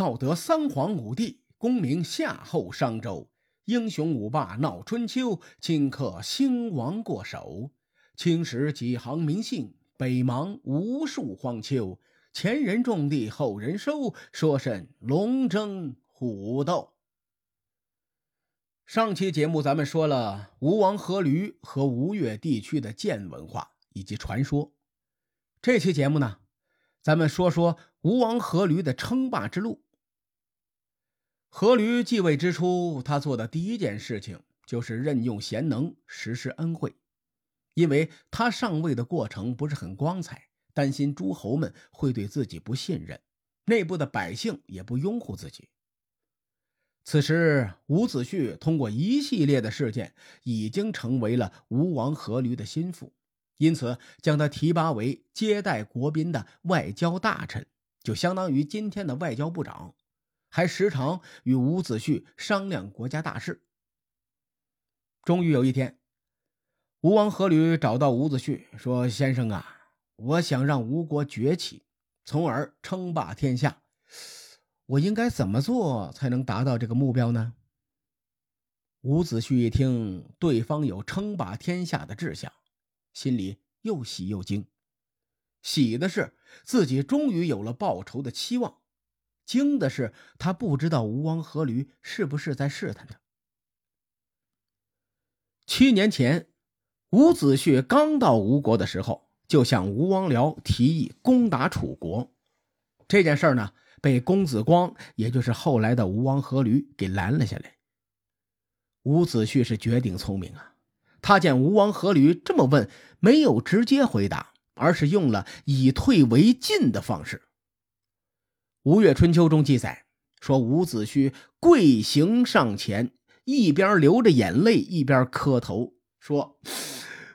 道德三皇五帝，功名夏后商周，英雄五霸闹春秋，顷刻兴亡过手。青史几行名姓，北邙无数荒丘。前人种地，后人收，说甚龙争虎斗？上期节目咱们说了吴王阖闾和吴越地区的剑文化以及传说。这期节目呢，咱们说说吴王阖闾的称霸之路。阖闾继位之初，他做的第一件事情就是任用贤能，实施恩惠。因为他上位的过程不是很光彩，担心诸侯们会对自己不信任，内部的百姓也不拥护自己。此时，伍子胥通过一系列的事件，已经成为了吴王阖闾的心腹，因此将他提拔为接待国宾的外交大臣，就相当于今天的外交部长，还时常与伍子胥商量国家大事。终于有一天，吴王阖闾找到伍子胥说：“先生啊，我想让吴国崛起，从而称霸天下。”我应该怎么做才能达到这个目标呢？伍子胥一听对方有称霸天下的志向，心里又喜又惊。喜的是自己终于有了报仇的期望，惊的是他不知道吴王阖闾是不是在试探他。七年前，伍子胥刚到吴国的时候，就向吴王僚提议攻打楚国。这件事呢？被公子光，也就是后来的吴王阖闾给拦了下来。伍子胥是绝顶聪明啊！他见吴王阖闾这么问，没有直接回答，而是用了以退为进的方式。《吴越春秋》中记载说，伍子胥跪行上前，一边流着眼泪，一边磕头说：“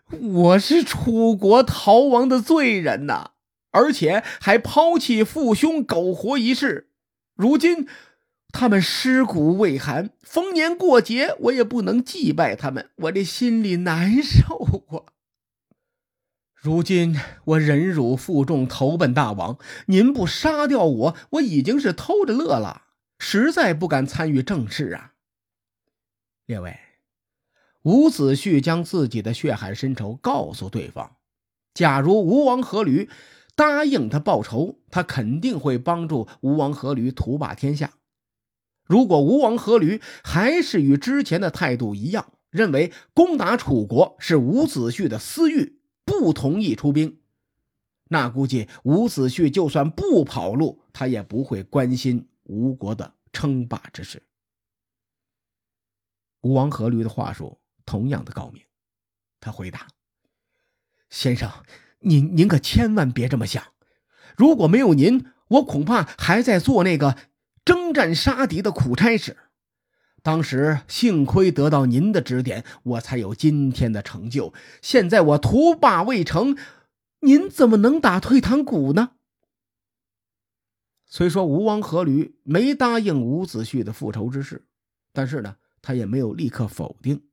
我是楚国逃亡的罪人呐！”而且还抛弃父兄，苟活一世。如今他们尸骨未寒，逢年过节我也不能祭拜他们，我这心里难受啊。如今我忍辱负重，投奔大王，您不杀掉我，我已经是偷着乐了，实在不敢参与政事啊。列位，伍子胥将自己的血海深仇告诉对方，假如吴王阖闾。答应他报仇，他肯定会帮助吴王阖闾图霸天下。如果吴王阖闾还是与之前的态度一样，认为攻打楚国是伍子胥的私欲，不同意出兵，那估计伍子胥就算不跑路，他也不会关心吴国的称霸之事。吴王阖闾的话术同样的高明，他回答：“先生。”您您可千万别这么想，如果没有您，我恐怕还在做那个征战杀敌的苦差事。当时幸亏得到您的指点，我才有今天的成就。现在我图霸未成，您怎么能打退堂鼓呢？虽说吴王阖闾没答应伍子胥的复仇之事，但是呢，他也没有立刻否定。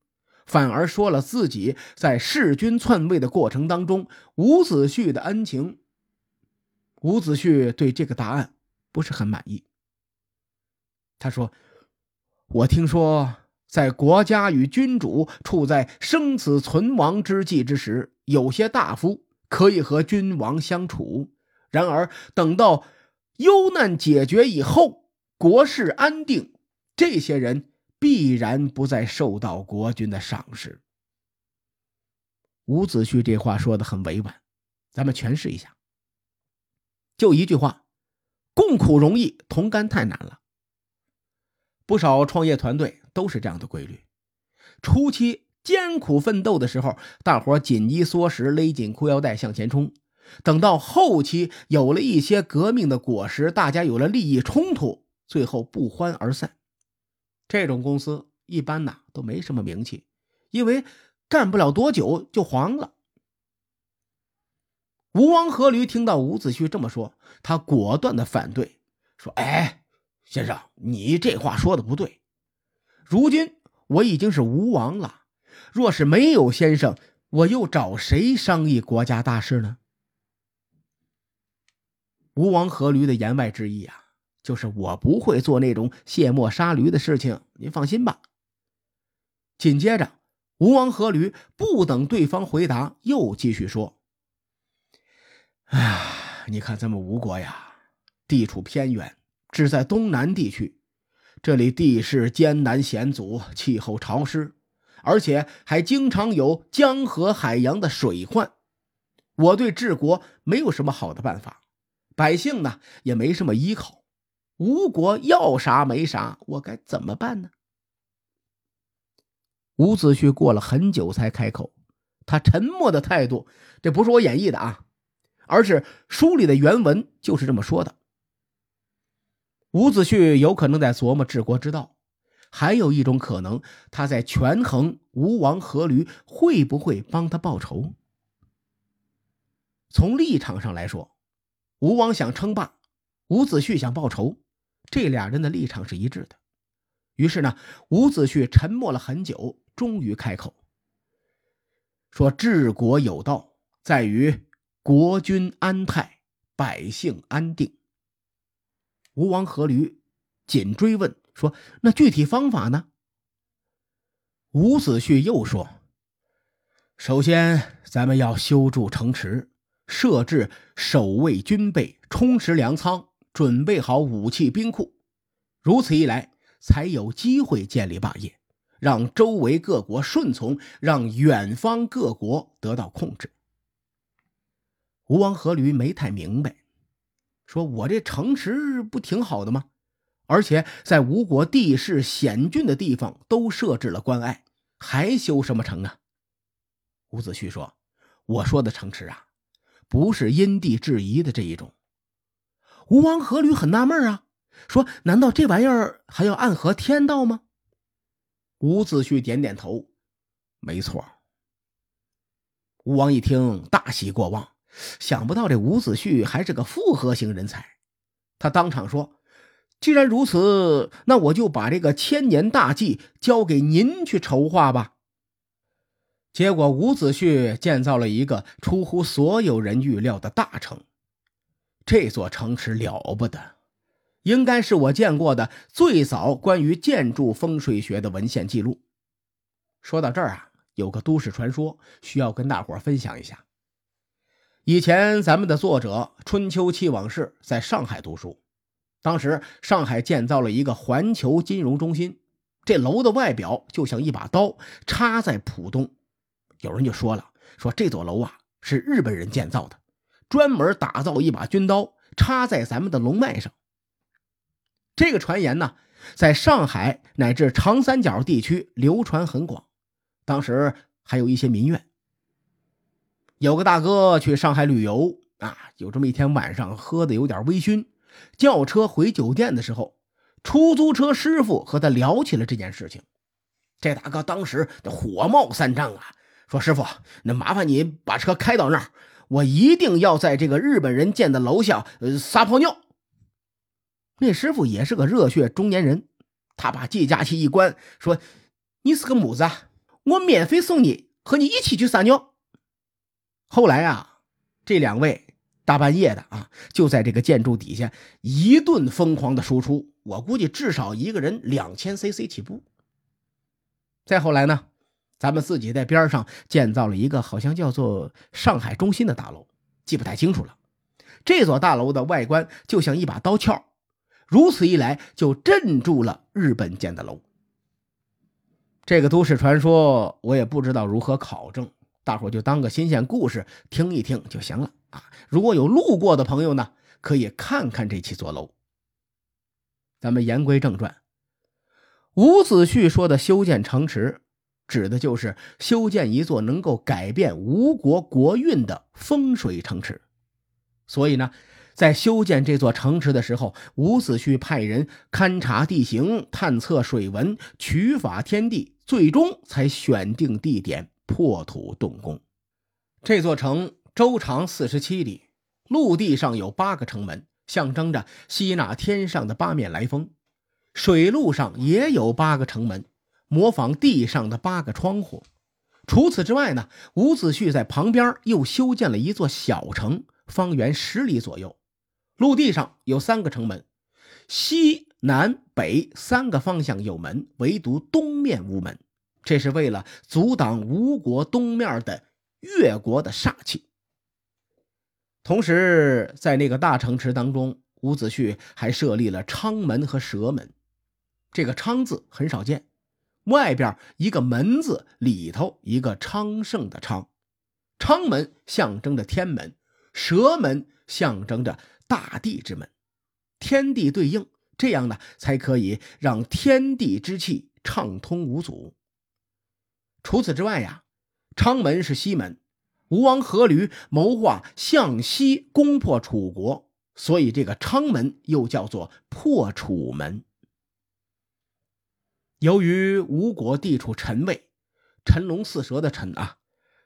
反而说了自己在弑君篡位的过程当中，伍子胥的恩情。伍子胥对这个答案不是很满意。他说：“我听说，在国家与君主处在生死存亡之际之时，有些大夫可以和君王相处；然而等到忧难解决以后，国事安定，这些人。”必然不再受到国君的赏识。伍子胥这话说的很委婉，咱们诠释一下。就一句话：共苦容易，同甘太难了。不少创业团队都是这样的规律：初期艰苦奋斗的时候，大伙紧衣缩食，勒紧裤腰带向前冲；等到后期有了一些革命的果实，大家有了利益冲突，最后不欢而散。这种公司一般呢都没什么名气，因为干不了多久就黄了。吴王阖闾听到伍子胥这么说，他果断的反对，说：“哎，先生，你这话说的不对。如今我已经是吴王了，若是没有先生，我又找谁商议国家大事呢？”吴王阖闾的言外之意啊，就是我不会做那种卸磨杀驴的事情，您放心吧。紧接着，吴王阖闾不等对方回答，又继续说：“哎呀，你看咱们吴国呀，地处偏远，只在东南地区，这里地势艰难险阻，气候潮湿，而且还经常有江河海洋的水患。我对治国没有什么好的办法，百姓呢也没什么依靠。吴国要啥没啥，我该怎么办呢？”伍子胥过了很久才开口，他沉默的态度，这不是我演绎的啊，而是书里的原文就是这么说的。伍子胥有可能在琢磨治国之道，还有一种可能，他在权衡吴王阖闾会不会帮他报仇。从立场上来说，吴王想称霸，伍子胥想报仇，这俩人的立场是一致的。于是呢，伍子胥沉默了很久。终于开口说：“治国有道，在于国君安泰，百姓安定。”吴王阖闾紧追问说：“那具体方法呢？”伍子胥又说：“首先，咱们要修筑城池，设置守卫军备，充实粮仓，准备好武器兵库。如此一来，才有机会建立霸业。”让周围各国顺从，让远方各国得到控制。吴王阖闾没太明白，说：“我这城池不挺好的吗？而且在吴国地势险峻的地方都设置了关隘，还修什么城啊？”伍子胥说：“我说的城池啊，不是因地制宜的这一种。”吴王阖闾很纳闷啊，说：“难道这玩意儿还要暗合天道吗？”伍子胥点点头，没错。吴王一听，大喜过望，想不到这伍子胥还是个复合型人才。他当场说：“既然如此，那我就把这个千年大计交给您去筹划吧。”结果，伍子胥建造了一个出乎所有人预料的大城。这座城池了不得。应该是我见过的最早关于建筑风水学的文献记录。说到这儿啊，有个都市传说需要跟大伙分享一下。以前咱们的作者《春秋期往事》在上海读书，当时上海建造了一个环球金融中心，这楼的外表就像一把刀插在浦东。有人就说了，说这座楼啊是日本人建造的，专门打造一把军刀插在咱们的龙脉上。这个传言呢，在上海乃至长三角地区流传很广。当时还有一些民怨。有个大哥去上海旅游啊，有这么一天晚上，喝的有点微醺，叫车回酒店的时候，出租车师傅和他聊起了这件事情。这大哥当时火冒三丈啊，说：“师傅，那麻烦你把车开到那儿，我一定要在这个日本人建的楼下呃撒泡尿。”那师傅也是个热血中年人，他把计价器一关，说：“你是个母子，啊我免费送你，和你一起去撒尿。”后来啊，这两位大半夜的啊，就在这个建筑底下一顿疯狂的输出，我估计至少一个人两千 CC 起步。再后来呢，咱们自己在边上建造了一个好像叫做上海中心的大楼，记不太清楚了。这座大楼的外观就像一把刀鞘。如此一来，就镇住了日本建的楼。这个都市传说，我也不知道如何考证，大伙就当个新鲜故事听一听就行了啊！如果有路过的朋友呢，可以看看这七座楼。咱们言归正传，伍子胥说的修建城池，指的就是修建一座能够改变吴国国运的风水城池。所以呢。在修建这座城池的时候，伍子胥派人勘察地形、探测水文、取法天地，最终才选定地点，破土动工。这座城周长四十七里，陆地上有八个城门，象征着吸纳天上的八面来风；水路上也有八个城门，模仿地上的八个窗户。除此之外呢，伍子胥在旁边又修建了一座小城，方圆十里左右。陆地上有三个城门，西南北三个方向有门，唯独东面无门。这是为了阻挡吴国东面的越国的煞气。同时，在那个大城池当中，伍子胥还设立了昌门和蛇门。这个“昌”字很少见，外边一个门字，里头一个昌盛的“昌”。昌门象征着天门，蛇门象征着大地之门，天地对应，这样呢才可以让天地之气畅通无阻。除此之外呀，昌门是西门。吴王阖闾谋划向西攻破楚国，所以这个昌门又叫做破楚门。由于吴国地处辰位，辰龙巳蛇的辰啊，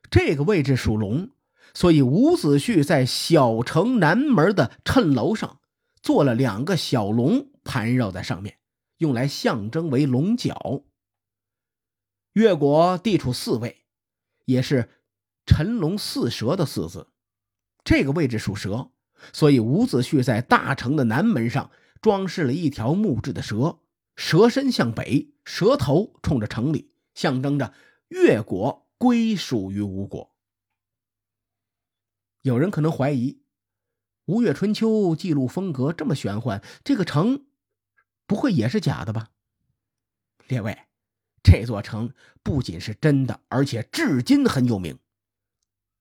这个位置属龙，所以伍子胥在小城南门的谶楼上做了两个小龙，盘绕在上面，用来象征为龙角。越国地处四位，也是。辰龙巳蛇的“巳”字，这个位置属蛇，所以伍子胥在大城的南门上装饰了一条木质的蛇，蛇身向北，蛇头冲着城里，象征着越国归属于吴国。有人可能怀疑，《吴越春秋》记录风格这么玄幻，这个城不会也是假的吧？列位，这座城不仅是真的，而且至今很有名。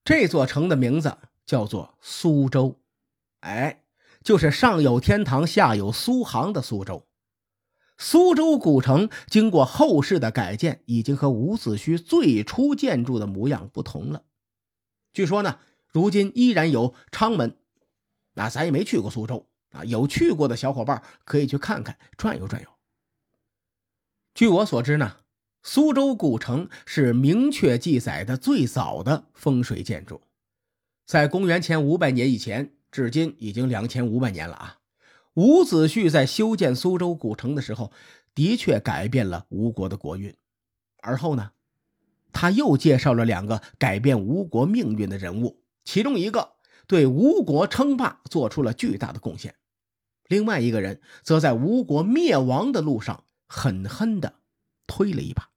这座城的名字叫做苏州，哎，就是上有天堂，下有苏杭的苏州。苏州古城经过后世的改建，已经和伍子胥最初建筑的模样不同了。据说呢，如今依然有昌门。那咱也没去过苏州啊，有去过的小伙伴可以去看看，转悠转悠。据我所知呢。苏州古城是明确记载的最早的风水建筑，在公元前五百年以前，至今已经两千五百年了啊！伍子胥在修建苏州古城的时候，的确改变了吴国的国运。而后呢，他又介绍了两个改变吴国命运的人物，其中一个对吴国称霸做出了巨大的贡献，另外一个人则在吴国灭亡的路上狠狠地推了一把。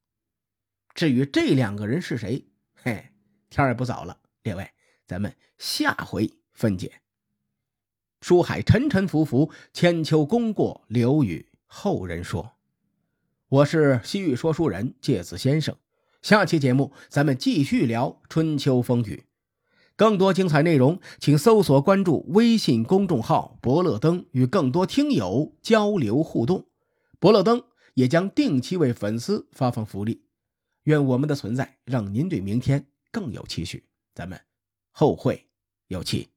至于这两个人是谁，嘿，天也不早了，列位，咱们下回分解。书海沉沉浮浮，千秋功过留与后人说。我是西域说书人介子先生，下期节目咱们继续聊春秋风雨。更多精彩内容，请搜索关注微信公众号“伯乐灯”，与更多听友交流互动。伯乐灯也将定期为粉丝发放福利。愿我们的存在让您对明天更有期许。咱们后会有期。